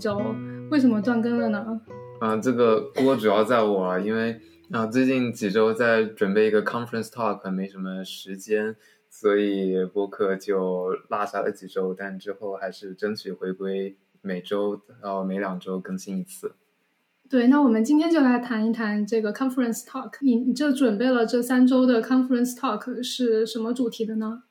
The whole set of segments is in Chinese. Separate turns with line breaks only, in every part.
周，为什么断更了呢？
啊，这个锅主要在我，因为啊，最近几周在准备一个 conference talk，没什么时间，所以播客就落下了几周。但之后还是争取回归每周到每两周更新一次。
对，那我们今天就来谈一谈这个 conference talk。你你这准备了这三周的 conference talk 是什么主题的呢？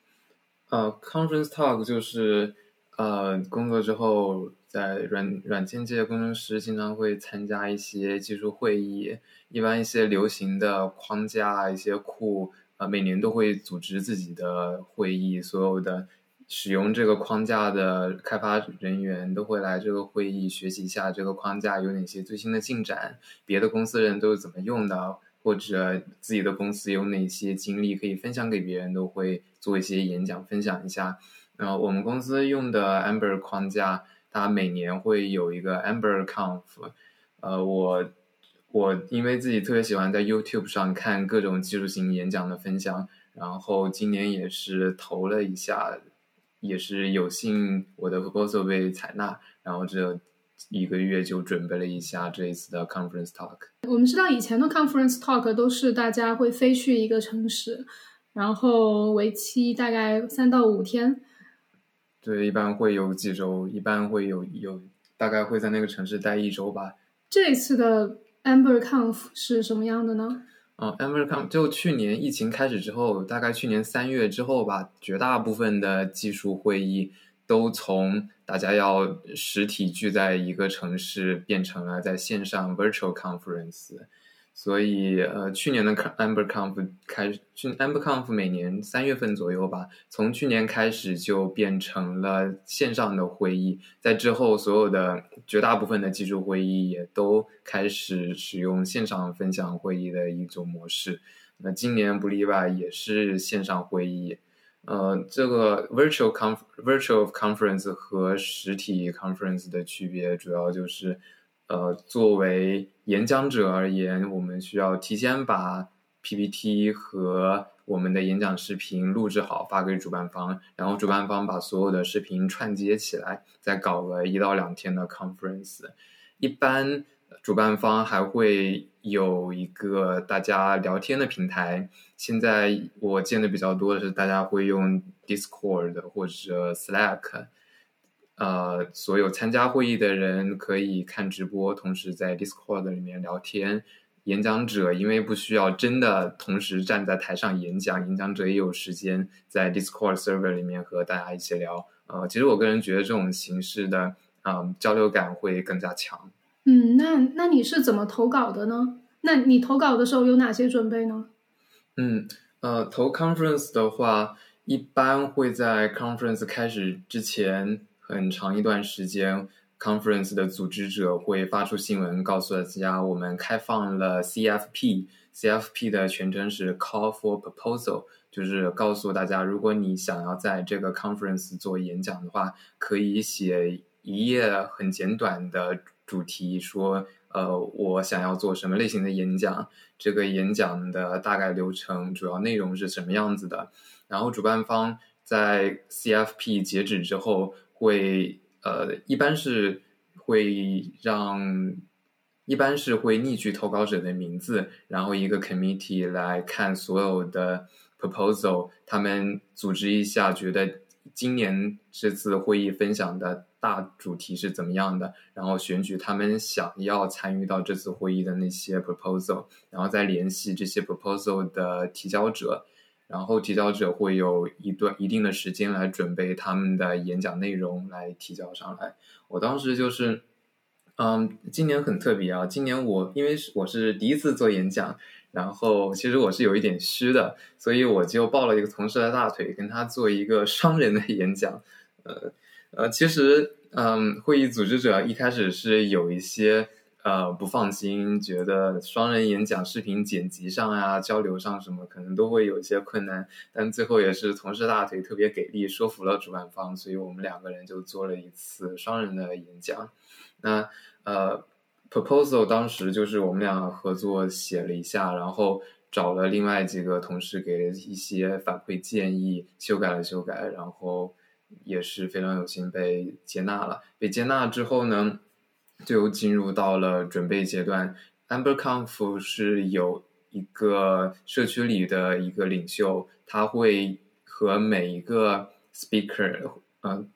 呃，conference talk 就是呃，工作之后在软软件界工程师经常会参加一些技术会议，一般一些流行的框架、一些库，呃，每年都会组织自己的会议，所有的使用这个框架的开发人员都会来这个会议学习一下这个框架有哪些最新的进展，别的公司人都是怎么用的。或者自己的公司有哪些经历可以分享给别人，都会做一些演讲分享一下。然后我们公司用的 Amber 框架，它每年会有一个 Amber Conf。呃，我我因为自己特别喜欢在 YouTube 上看各种技术型演讲的分享，然后今年也是投了一下，也是有幸我的 proposal 被采纳，然后这。一个月就准备了一下这一次的 conference talk。
我们知道以前的 conference talk 都是大家会飞去一个城市，然后为期大概三到五天。
对，一般会有几周，一般会有有大概会在那个城市待一周吧。
这一次的 Amber Conf 是什么样的呢？
嗯，Amber Conf 就去年疫情开始之后，大概去年三月之后吧，绝大部分的技术会议。都从大家要实体聚在一个城市，变成了在线上 virtual conference。所以，呃，去年的 Amber Conf 开，去 Amber Conf 每年三月份左右吧，从去年开始就变成了线上的会议。在之后，所有的绝大部分的技术会议也都开始使用线上分享会议的一种模式。那今年不例外，也是线上会议。呃，这个 virtual conf virtual conference 和实体 conference 的区别主要就是，呃，作为演讲者而言，我们需要提前把 PPT 和我们的演讲视频录制好发给主办方，然后主办方把所有的视频串接起来，再搞个一到两天的 conference。一般主办方还会有一个大家聊天的平台。现在我见的比较多的是，大家会用 Discord 或者 Slack，呃，所有参加会议的人可以看直播，同时在 Discord 里面聊天。演讲者因为不需要真的同时站在台上演讲，演讲者也有时间在 Discord server 里面和大家一起聊。呃，其实我个人觉得这种形式的啊交流感会更加强。
嗯，那那你是怎么投稿的呢？那你投稿的时候有哪些准备呢？
嗯，呃，投 conference 的话，一般会在 conference 开始之前很长一段时间，conference 的组织者会发出新闻，告诉大家我们开放了 CFP，CFP 的全称是 Call for Proposal，就是告诉大家，如果你想要在这个 conference 做演讲的话，可以写一页很简短的主题说。呃，我想要做什么类型的演讲？这个演讲的大概流程、主要内容是什么样子的？然后主办方在 CFP 截止之后，会呃，一般是会让，一般是会逆取投稿者的名字，然后一个 committee 来看所有的 proposal，他们组织一下，觉得今年这次会议分享的。大主题是怎么样的？然后选举他们想要参与到这次会议的那些 proposal，然后再联系这些 proposal 的提交者，然后提交者会有一段一定的时间来准备他们的演讲内容来提交上来。我当时就是，嗯，今年很特别啊，今年我因为我是第一次做演讲，然后其实我是有一点虚的，所以我就抱了一个同事的大腿，跟他做一个双人的演讲，呃。呃，其实，嗯，会议组织者一开始是有一些呃不放心，觉得双人演讲视频剪辑上啊、交流上什么可能都会有一些困难，但最后也是同事大腿特别给力，说服了主办方，所以我们两个人就做了一次双人的演讲。那呃，proposal 当时就是我们俩合作写了一下，然后找了另外几个同事给一些反馈建议，修改了修改，然后。也是非常有幸被接纳了。被接纳之后呢，就进入到了准备阶段。AmberConf 是有一个社区里的一个领袖，他会和每一个 speaker，嗯。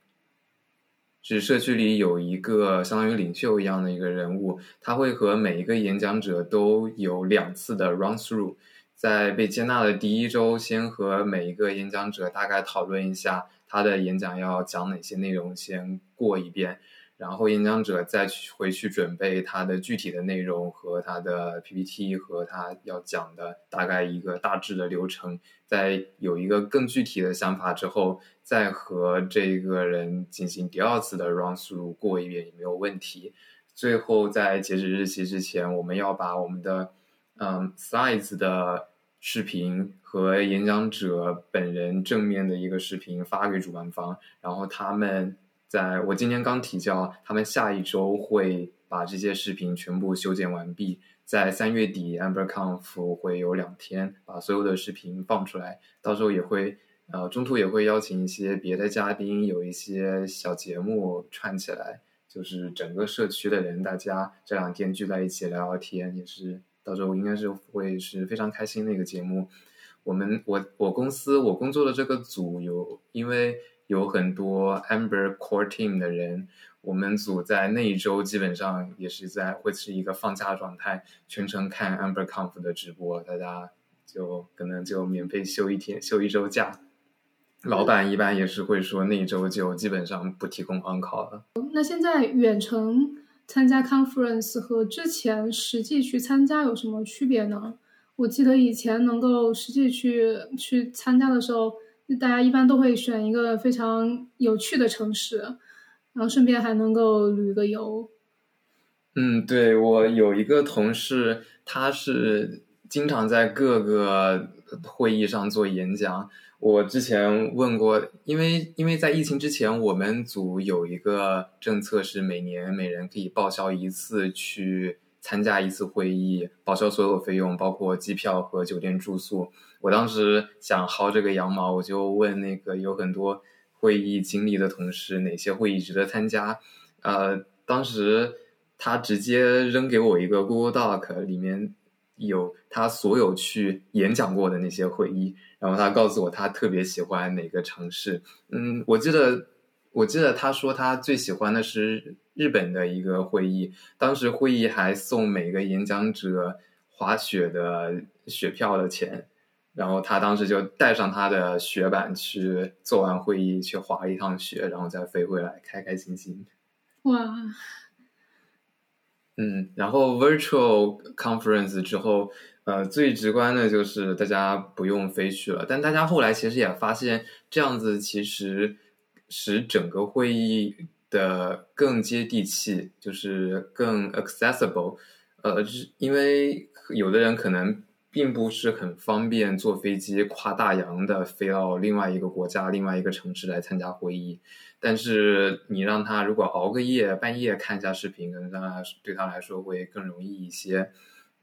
是社区里有一个相当于领袖一样的一个人物，他会和每一个演讲者都有两次的 run through，在被接纳的第一周，先和每一个演讲者大概讨论一下他的演讲要讲哪些内容，先过一遍。然后演讲者再去回去准备他的具体的内容和他的 PPT 和他要讲的大概一个大致的流程，在有一个更具体的想法之后，再和这个人进行第二次的 run through 过一遍也没有问题。最后在截止日期之前，我们要把我们的嗯 slides 的视频和演讲者本人正面的一个视频发给主办方，然后他们。在我今天刚提交，他们下一周会把这些视频全部修剪完毕。在三月底，AmberConf 会有两天把所有的视频放出来，到时候也会呃中途也会邀请一些别的嘉宾，有一些小节目串起来，就是整个社区的人大家这两天聚在一起聊聊天，也是到时候应该是会是非常开心的一个节目。我们我我公司我工作的这个组有因为。有很多 Amber Core Team 的人，我们组在那一周基本上也是在会是一个放假状态，全程看 Amber Conf 的直播，大家就可能就免费休一天、休一周假。老板一般也是会说那一周就基本上不提供 on call 了。
那现在远程参加 conference 和之前实际去参加有什么区别呢？我记得以前能够实际去去参加的时候。大家一般都会选一个非常有趣的城市，然后顺便还能够旅个游。
嗯，对我有一个同事，他是经常在各个会议上做演讲。我之前问过，因为因为在疫情之前，我们组有一个政策是每年每人可以报销一次去。参加一次会议，报销所有费用，包括机票和酒店住宿。我当时想薅这个羊毛，我就问那个有很多会议经历的同事，哪些会议值得参加？呃，当时他直接扔给我一个 Google Doc，里面有他所有去演讲过的那些会议，然后他告诉我他特别喜欢哪个城市。嗯，我记得。我记得他说他最喜欢的是日本的一个会议，当时会议还送每个演讲者滑雪的雪票的钱，然后他当时就带上他的雪板去做完会议去滑一趟雪，然后再飞回来，开开心心。
哇，
嗯，然后 virtual conference 之后，呃，最直观的就是大家不用飞去了，但大家后来其实也发现这样子其实。使整个会议的更接地气，就是更 accessible。呃，是因为有的人可能并不是很方便坐飞机跨大洋的飞到另外一个国家、另外一个城市来参加会议，但是你让他如果熬个夜，半夜看一下视频，可能让他对他来说会更容易一些。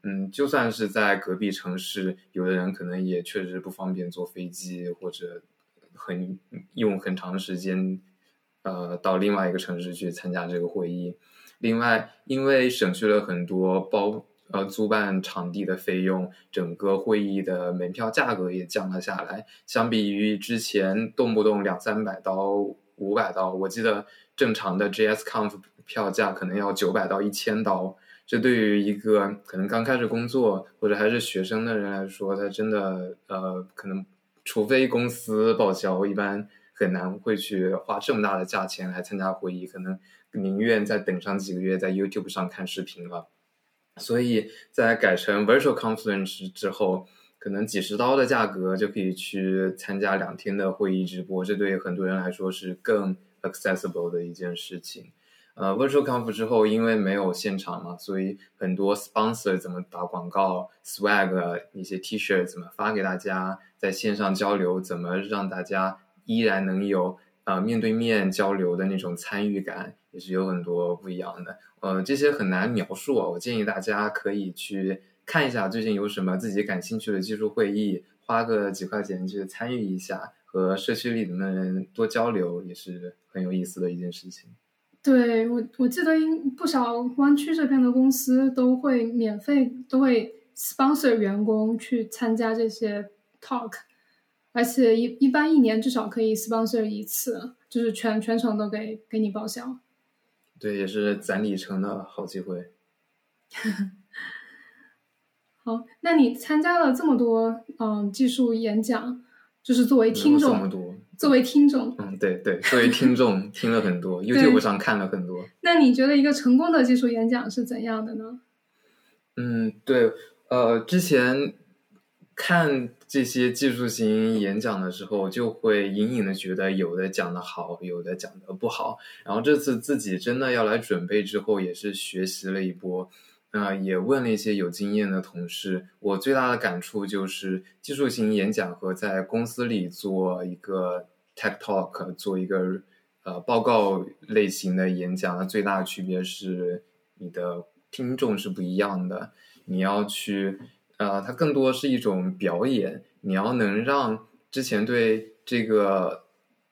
嗯，就算是在隔壁城市，有的人可能也确实不方便坐飞机或者。很用很长时间，呃，到另外一个城市去参加这个会议。另外，因为省去了很多包呃租办场地的费用，整个会议的门票价格也降了下来。相比于之前动不动两三百刀、五百刀，我记得正常的 JSConf 票价可能要九百到一千刀。这对于一个可能刚开始工作或者还是学生的人来说，他真的呃可能。除非公司报销，一般很难会去花这么大的价钱来参加会议，可能宁愿再等上几个月，在 YouTube 上看视频了。所以在改成 Virtual Conference 之后，可能几十刀的价格就可以去参加两天的会议直播，这对很多人来说是更 accessible 的一件事情。呃，Virtual Conf 之后，因为没有现场嘛，所以很多 sponsor 怎么打广告，swag 一些 T 恤怎么发给大家，在线上交流怎么让大家依然能有啊面对面交流的那种参与感，也是有很多不一样的。呃，这些很难描述啊，我建议大家可以去看一下最近有什么自己感兴趣的技术会议，花个几块钱去参与一下。和社区里的人多交流，也是很有意思的一件事情。
对我，我记得不少湾区这边的公司都会免费，都会 sponsor 员工去参加这些 talk，而且一一般一年至少可以 sponsor 一次，就是全全程都给给你报销。
对，也是攒里程的好机会。
好，那你参加了这么多嗯技术演讲，就是作为听众，
这么多，
作为听众，
嗯，对对，作为听众 听了很多，YouTube 上看了很多。
那你觉得一个成功的技术演讲是怎样的呢？
嗯，对，呃，之前看这些技术型演讲的时候，就会隐隐的觉得有的讲的好，有的讲的不好。然后这次自己真的要来准备之后，也是学习了一波。啊，也问了一些有经验的同事，我最大的感触就是技术型演讲和在公司里做一个 tech talk，做一个呃报告类型的演讲的最大的区别是，你的听众是不一样的。你要去，呃，它更多是一种表演，你要能让之前对这个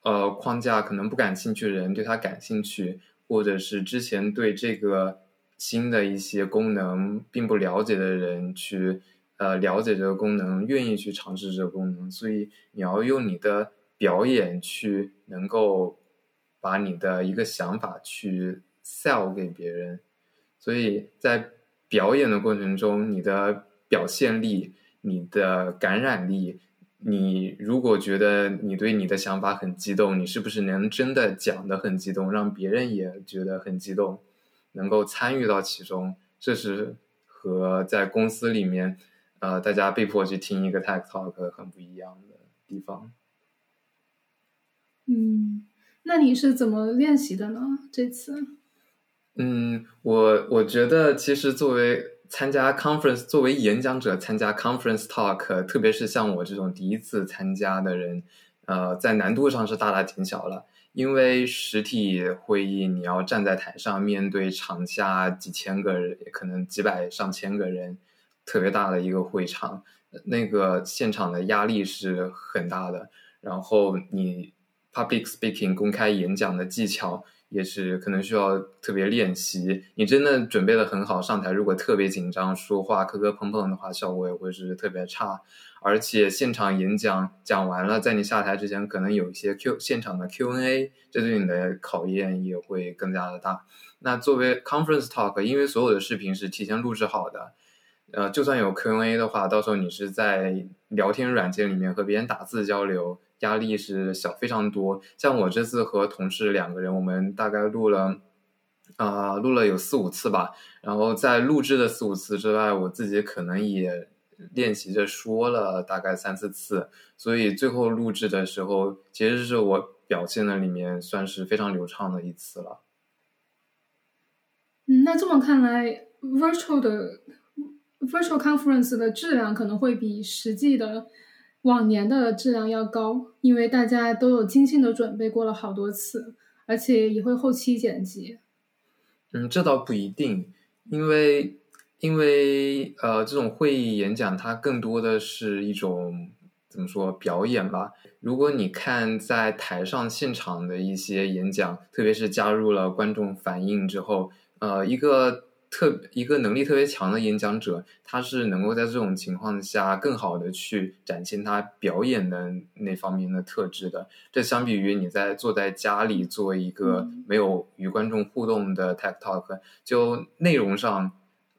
呃框架可能不感兴趣的人对它感兴趣，或者是之前对这个。新的一些功能并不了解的人去呃了解这个功能，愿意去尝试这个功能，所以你要用你的表演去能够把你的一个想法去 sell 给别人，所以在表演的过程中，你的表现力、你的感染力，你如果觉得你对你的想法很激动，你是不是能真的讲的很激动，让别人也觉得很激动？能够参与到其中，这是和在公司里面，呃，大家被迫去听一个 tech talk 很不一样的地方。
嗯，那你是怎么练习的呢？这次？
嗯，我我觉得其实作为参加 conference，作为演讲者参加 conference talk，特别是像我这种第一次参加的人，呃，在难度上是大大减小了。因为实体会议，你要站在台上面对场下几千个人，可能几百上千个人，特别大的一个会场，那个现场的压力是很大的。然后你 public speaking 公开演讲的技巧也是可能需要特别练习。你真的准备的很好，上台如果特别紧张，说话磕磕碰碰的话，效果也会是特别差。而且现场演讲讲完了，在你下台之前，可能有一些 Q 现场的 Q&A，这对你的考验也会更加的大。那作为 Conference Talk，因为所有的视频是提前录制好的，呃，就算有 Q&A 的话，到时候你是在聊天软件里面和别人打字交流，压力是小非常多。像我这次和同事两个人，我们大概录了啊，录了有四五次吧。然后在录制的四五次之外，我自己可能也。练习着说了大概三四次，所以最后录制的时候，其实是我表现的里面算是非常流畅的一次了。
嗯，那这么看来，virtual 的 virtual conference 的质量可能会比实际的往年的质量要高，因为大家都有精心的准备过了好多次，而且也会后期剪辑。
嗯，这倒不一定，因为。因为呃，这种会议演讲它更多的是一种怎么说表演吧。如果你看在台上现场的一些演讲，特别是加入了观众反应之后，呃，一个特一个能力特别强的演讲者，他是能够在这种情况下更好的去展现他表演的那方面的特质的。这相比于你在坐在家里做一个没有与观众互动的 tech talk，就内容上。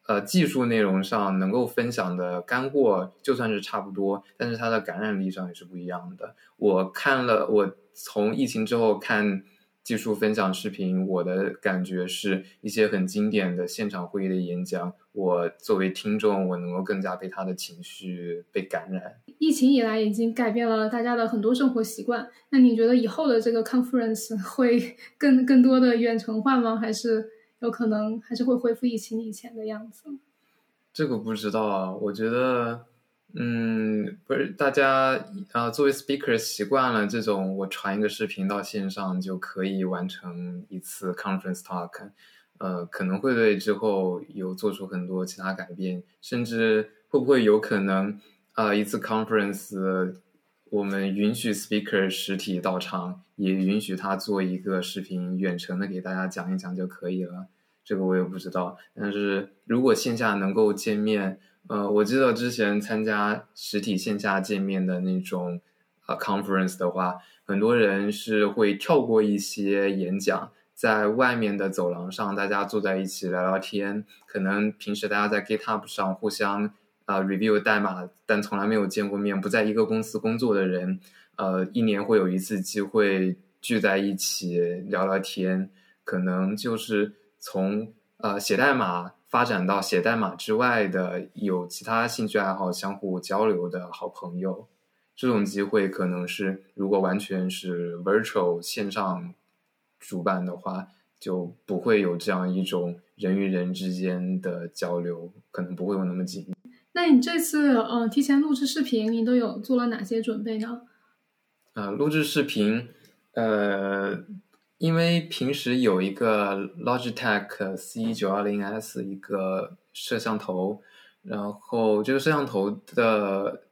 呃，技术内容上能够分享的干货就算是差不多，但是它的感染力上也是不一样的。我看了，我从疫情之后看技术分享视频，我的感觉是一些很经典的现场会议的演讲，我作为听众，我能够更加被他的情绪被感染。
疫情以来已经改变了大家的很多生活习惯，那你觉得以后的这个 conference 会更更多的远程化吗？还是？有可能还是会恢复疫情以前的样子，
这个不知道啊。我觉得，嗯，不是大家啊，作为 speaker 习惯了这种，我传一个视频到线上就可以完成一次 conference talk，呃，可能会对之后有做出很多其他改变，甚至会不会有可能啊，一次 conference 我们允许 speaker 实体到场，也允许他做一个视频远程的给大家讲一讲就可以了。这个我也不知道，但是如果线下能够见面，呃，我记得之前参加实体线下见面的那种呃 conference 的话，很多人是会跳过一些演讲，在外面的走廊上大家坐在一起聊聊天，可能平时大家在 GitHub 上互相。啊，review 代码，但从来没有见过面，不在一个公司工作的人，呃，一年会有一次机会聚在一起聊聊天，可能就是从呃写代码发展到写代码之外的有其他兴趣爱好相互交流的好朋友，这种机会可能是如果完全是 virtual 线上主办的话，就不会有这样一种人与人之间的交流，可能不会有那么紧密。
那你这次呃提前录制视频，你都有做了哪些准备呢？
啊，录制视频，呃，因为平时有一个 Logitech C 九二零 S 一个摄像头，然后这个摄像头的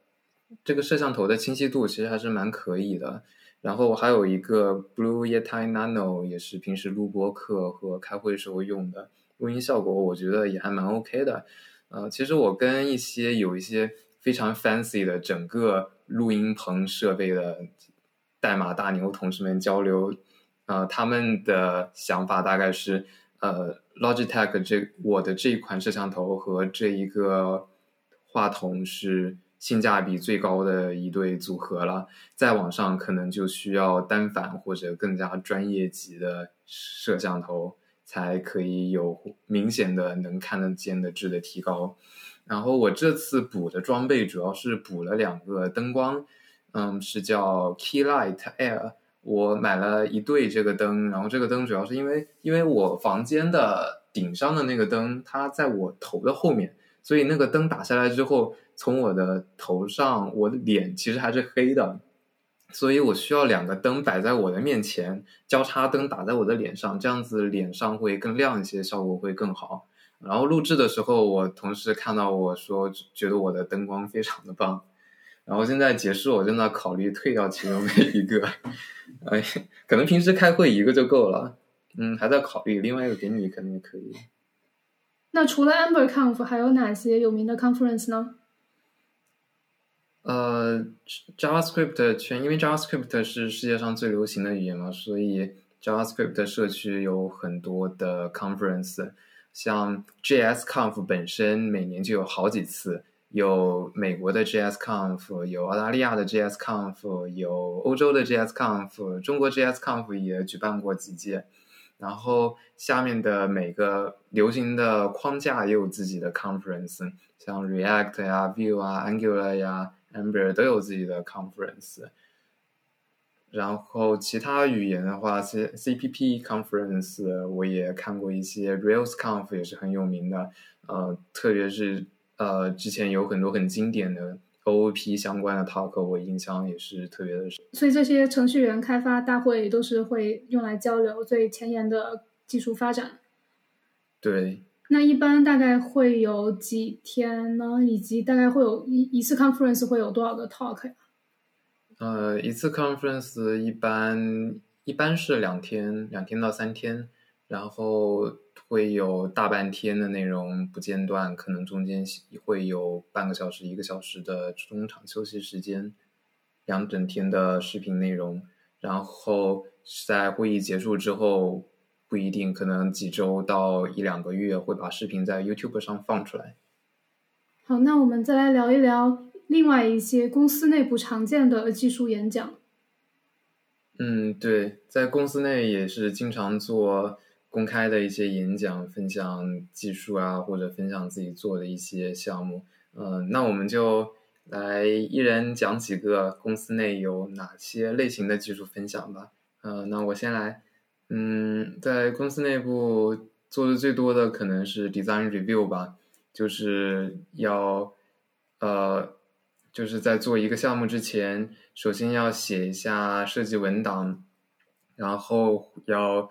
这个摄像头的清晰度其实还是蛮可以的。然后还有一个 Blue Yeti Nano，也是平时录播课和开会时候用的，录音效果我觉得也还蛮 OK 的。呃，其实我跟一些有一些非常 fancy 的整个录音棚设备的代码大牛同事们交流，呃，他们的想法大概是，呃，Logitech 这我的这一款摄像头和这一个话筒是性价比最高的一对组合了，再往上可能就需要单反或者更加专业级的摄像头。才可以有明显的能看得见的质的提高。然后我这次补的装备主要是补了两个灯光，嗯，是叫 Keylight Air。我买了一对这个灯，然后这个灯主要是因为因为我房间的顶上的那个灯它在我头的后面，所以那个灯打下来之后，从我的头上，我的脸其实还是黑的。所以我需要两个灯摆在我的面前，交叉灯打在我的脸上，这样子脸上会更亮一些，效果会更好。然后录制的时候，我同事看到我说，觉得我的灯光非常的棒。然后现在结束，我正在考虑退掉其中的一个，哎，可能平时开会一个就够了。嗯，还在考虑，另外一个给你肯定也可以。
那除了 AmberConf，还有哪些有名的 conference 呢？
呃，JavaScript 圈，因为 JavaScript 是世界上最流行的语言嘛，所以 JavaScript 社区有很多的 conference，像 JSConf 本身每年就有好几次，有美国的 JSConf，有澳大利亚的 JSConf，有欧洲的 JSConf，中国 JSConf 也举办过几届，然后下面的每个流行的框架也有自己的 conference，像 React 呀、Vue 啊、Angular 呀。Amber 都有自己的 conference，然后其他语言的话，C C P P conference 我也看过一些，Rails Conf 也是很有名的，呃，特别是呃之前有很多很经典的 O O P 相关的 talk，我印象也是特别的深。
所以这些程序员开发大会都是会用来交流最前沿的技术发展。
对。
那一般大概会有几天呢？以及大概会有一一次 conference 会有多少个 talk 呀？
呃，一次 conference 一般一般是两天，两天到三天，然后会有大半天的内容不间断，可能中间会有半个小时、一个小时的中场休息时间，两整天的视频内容，然后在会议结束之后。不一定，可能几周到一两个月会把视频在 YouTube 上放出来。
好，那我们再来聊一聊另外一些公司内部常见的技术演讲。
嗯，对，在公司内也是经常做公开的一些演讲，分享技术啊，或者分享自己做的一些项目。嗯，那我们就来一人讲几个公司内有哪些类型的技术分享吧。嗯，那我先来。嗯，在公司内部做的最多的可能是 design review 吧，就是要呃，就是在做一个项目之前，首先要写一下设计文档，然后要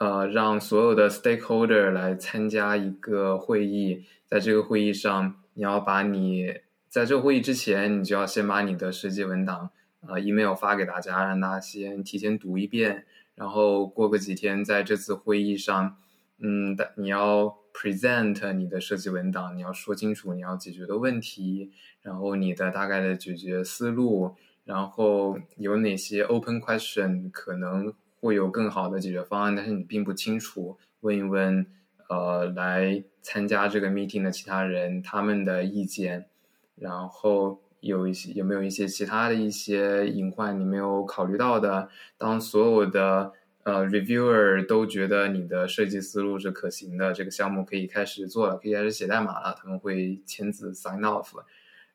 呃让所有的 stakeholder 来参加一个会议，在这个会议上，你要把你在这个会议之前，你就要先把你的设计文档呃 email 发给大家，让大家先提前读一遍，然后过个几天在这次会议上，嗯，你要 present 你的设计文档，你要说清楚你要解决的问题，然后你的大概的解决思路，然后有哪些 open question 可能会有更好的解决方案，但是你并不清楚，问一问。呃，来参加这个 meeting 的其他人他们的意见，然后有一些有没有一些其他的一些隐患你没有考虑到的？当所有的呃 reviewer 都觉得你的设计思路是可行的，这个项目可以开始做了，可以开始写代码了，他们会签字 sign off，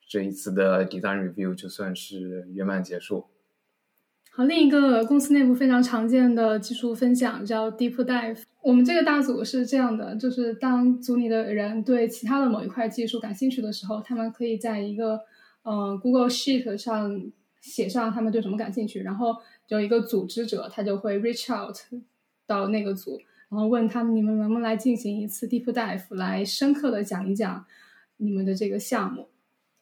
这一次的 design review 就算是圆满结束。
好，另一个公司内部非常常见的技术分享叫 Deep Dive。我们这个大组是这样的，就是当组里的人对其他的某一块技术感兴趣的时候，他们可以在一个呃 Google Sheet 上写上他们对什么感兴趣，然后有一个组织者，他就会 reach out 到那个组，然后问他们你们能不能来进行一次 Deep Dive，来深刻的讲一讲你们的这个项目。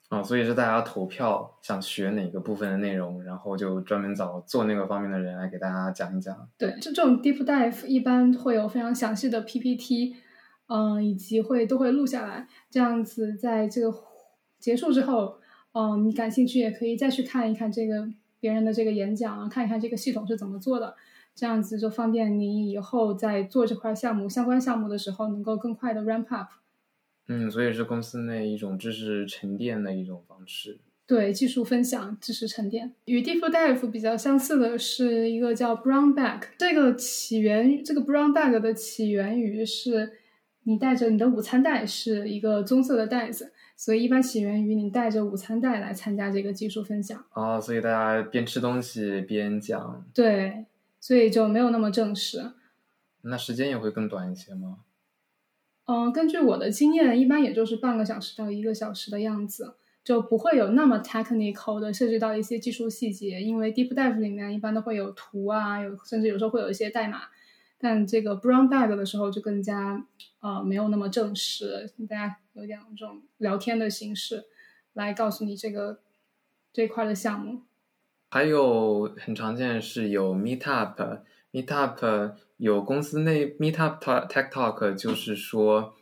啊，所以是大家投票想学哪个部分的内容，然后就专门找做那个方面的人来给大家讲一讲。
对，就这种 deep dive 一般会有非常详细的 PPT，嗯，以及会都会录下来，这样子在这个结束之后，嗯，你感兴趣也可以再去看一看这个别人的这个演讲啊，看一看这个系统是怎么做的，这样子就方便你以后在做这块项目相关项目的时候能够更快的 ramp up。
嗯，所以是公司内一种知识沉淀的一种方式。
对，技术分享、知识沉淀。与 Deep Dive 比较相似的是一个叫 Brown Bag。这个起源，这个 Brown Bag 的起源于是你带着你的午餐袋是一个棕色的袋子，所以一般起源于你带着午餐袋来参加这个技术分享。
啊，所以大家边吃东西边讲。
对，所以就没有那么正式。
那时间也会更短一些吗？
嗯，根据我的经验，一般也就是半个小时到一个小时的样子，就不会有那么 technical 的涉及到一些技术细节。因为 deep dive 里面一般都会有图啊，有甚至有时候会有一些代码。但这个 brown bag 的时候就更加呃没有那么正式，大家有点这种聊天的形式来告诉你这个这块的项目。
还有很常见是有 meet up Meet up。有公司内 Meetup Tech Talk，就是说，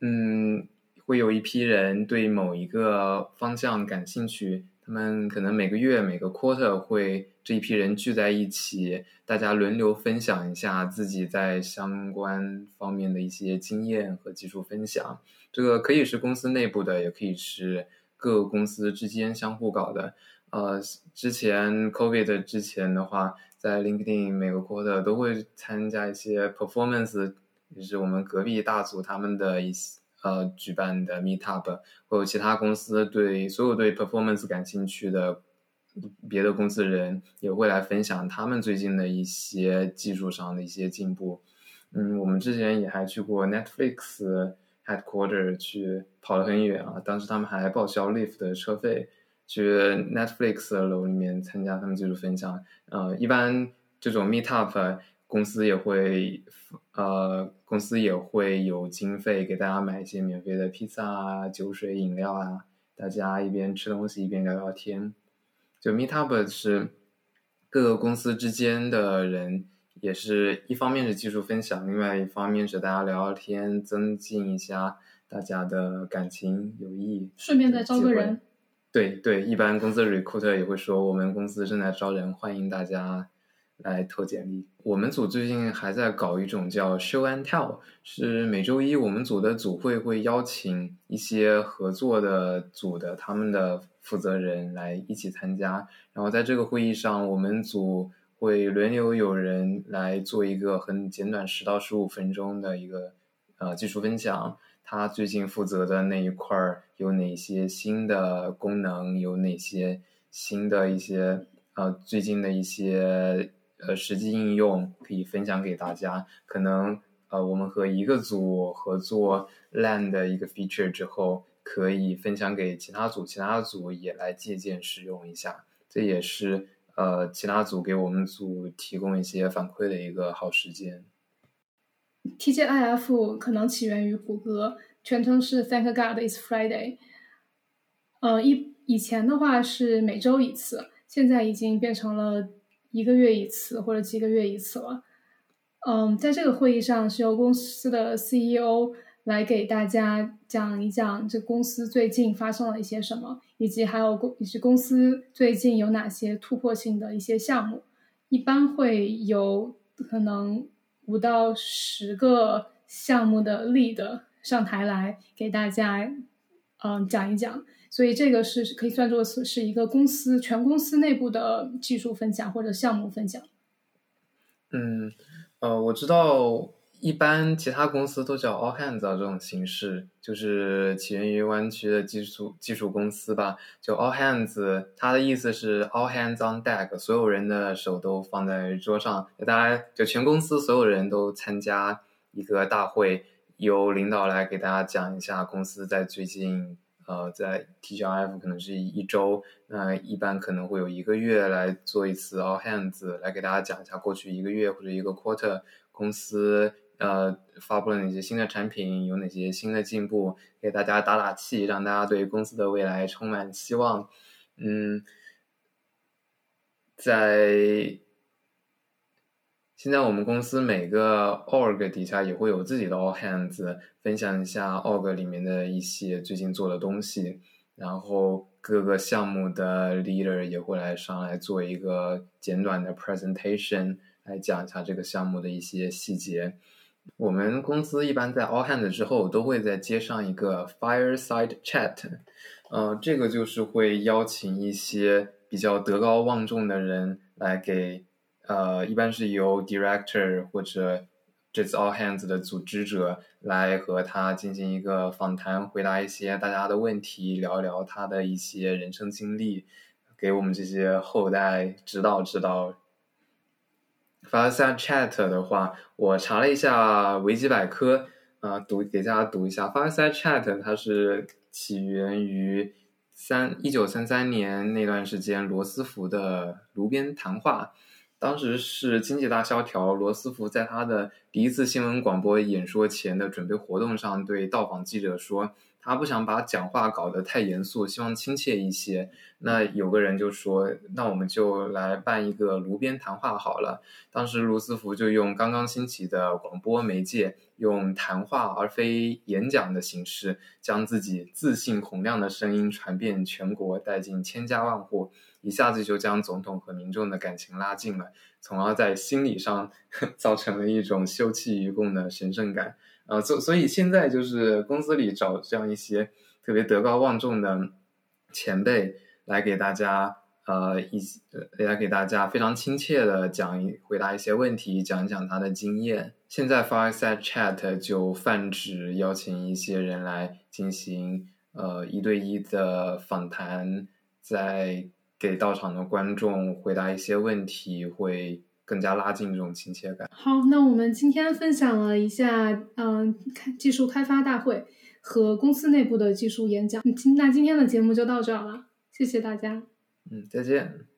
嗯，会有一批人对某一个方向感兴趣，他们可能每个月每个 quarter 会这一批人聚在一起，大家轮流分享一下自己在相关方面的一些经验和技术分享。这个可以是公司内部的，也可以是各个公司之间相互搞的。呃，之前 COVID 之前的话。在 LinkedIn 每个 quarter 都会参加一些 performance，就是我们隔壁大组他们的一些呃举办的 meetup，或有其他公司对所有对 performance 感兴趣的别的公司人也会来分享他们最近的一些技术上的一些进步。嗯，我们之前也还去过 Netflix headquarter 去跑了很远啊，当时他们还报销 Lyft 的车费。去 Netflix 的楼里面参加他们技术分享，呃，一般这种 Meetup 公司也会，呃，公司也会有经费给大家买一些免费的披萨啊、酒水、饮料啊，大家一边吃东西一边聊聊天。就 Meetup 是各个公司之间的人，也是一方面是技术分享，另外一方面是大家聊聊天，增进一下大家的感情友谊，
顺便再招个人。
对对，一般公司的 recruiter 也会说，我们公司正在招人，欢迎大家来投简历。我们组最近还在搞一种叫 show and tell，是每周一我们组的组会会邀请一些合作的组的他们的负责人来一起参加，然后在这个会议上，我们组会轮流有人来做一个很简短十到十五分钟的一个呃技术分享。他最近负责的那一块儿有哪些新的功能？有哪些新的一些呃最近的一些呃实际应用可以分享给大家？可能呃我们和一个组合作 land 的一个 feature 之后，可以分享给其他组，其他组也来借鉴使用一下。这也是呃其他组给我们组提供一些反馈的一个好时间。
TGIF 可能起源于谷歌，全称是 Thank God It's Friday。呃，以以前的话是每周一次，现在已经变成了一个月一次或者几个月一次了。嗯，在这个会议上是由公司的 CEO 来给大家讲一讲这公司最近发生了一些什么，以及还有公以及公司最近有哪些突破性的一些项目。一般会有可能五到十个项目的 lead 上台来给大家嗯讲一讲，所以这个是可以算作是是一个公司全公司内部的技术分享或者项目分享。
嗯。呃，我知道一般其他公司都叫 all hands 这种形式，就是起源于湾区的技术技术公司吧。就 all hands，它的意思是 all hands on deck，所有人的手都放在桌上，大家就全公司所有人都参加一个大会，由领导来给大家讲一下公司在最近。呃，在 TGF 可能是一周，那一般可能会有一个月来做一次 All Hands，来给大家讲一下过去一个月或者一个 Quarter 公司呃发布了哪些新的产品，有哪些新的进步，给大家打打气，让大家对公司的未来充满希望。嗯，在。现在我们公司每个 org 底下也会有自己的 all hands，分享一下 org 里面的一些最近做的东西，然后各个项目的 leader 也会来上来做一个简短的 presentation，来讲一下这个项目的一些细节。我们公司一般在 all hands 之后都会再接上一个 fireside chat，呃，这个就是会邀请一些比较德高望重的人来给。呃，一般是由 director 或者这次 all hands 的组织者来和他进行一个访谈，回答一些大家的问题，聊一聊他的一些人生经历，给我们这些后代指导指导。Fireside Chat 的话，我查了一下维基百科，啊，读给大家读一下。Fireside Chat 它是起源于三一九三三年那段时间罗斯福的炉边谈话。当时是经济大萧条，罗斯福在他的第一次新闻广播演说前的准备活动上，对到访记者说，他不想把讲话搞得太严肃，希望亲切一些。那有个人就说，那我们就来办一个炉边谈话好了。当时罗斯福就用刚刚兴起的广播媒介，用谈话而非演讲的形式，将自己自信洪亮的声音传遍全国，带进千家万户。一下子就将总统和民众的感情拉近了，从而在心理上 造成了一种休戚与共的神圣感。呃，所所以现在就是公司里找这样一些特别德高望重的前辈来给大家，呃，一来给大家非常亲切的讲一回答一些问题，讲一讲他的经验。现在 Fireside Chat 就泛指邀请一些人来进行呃一对一的访谈，在。给到场的观众回答一些问题，会更加拉近这种亲切感。
好，那我们今天分享了一下，嗯，开技术开发大会和公司内部的技术演讲。今那今天的节目就到这儿了，谢谢大家。
嗯，再见。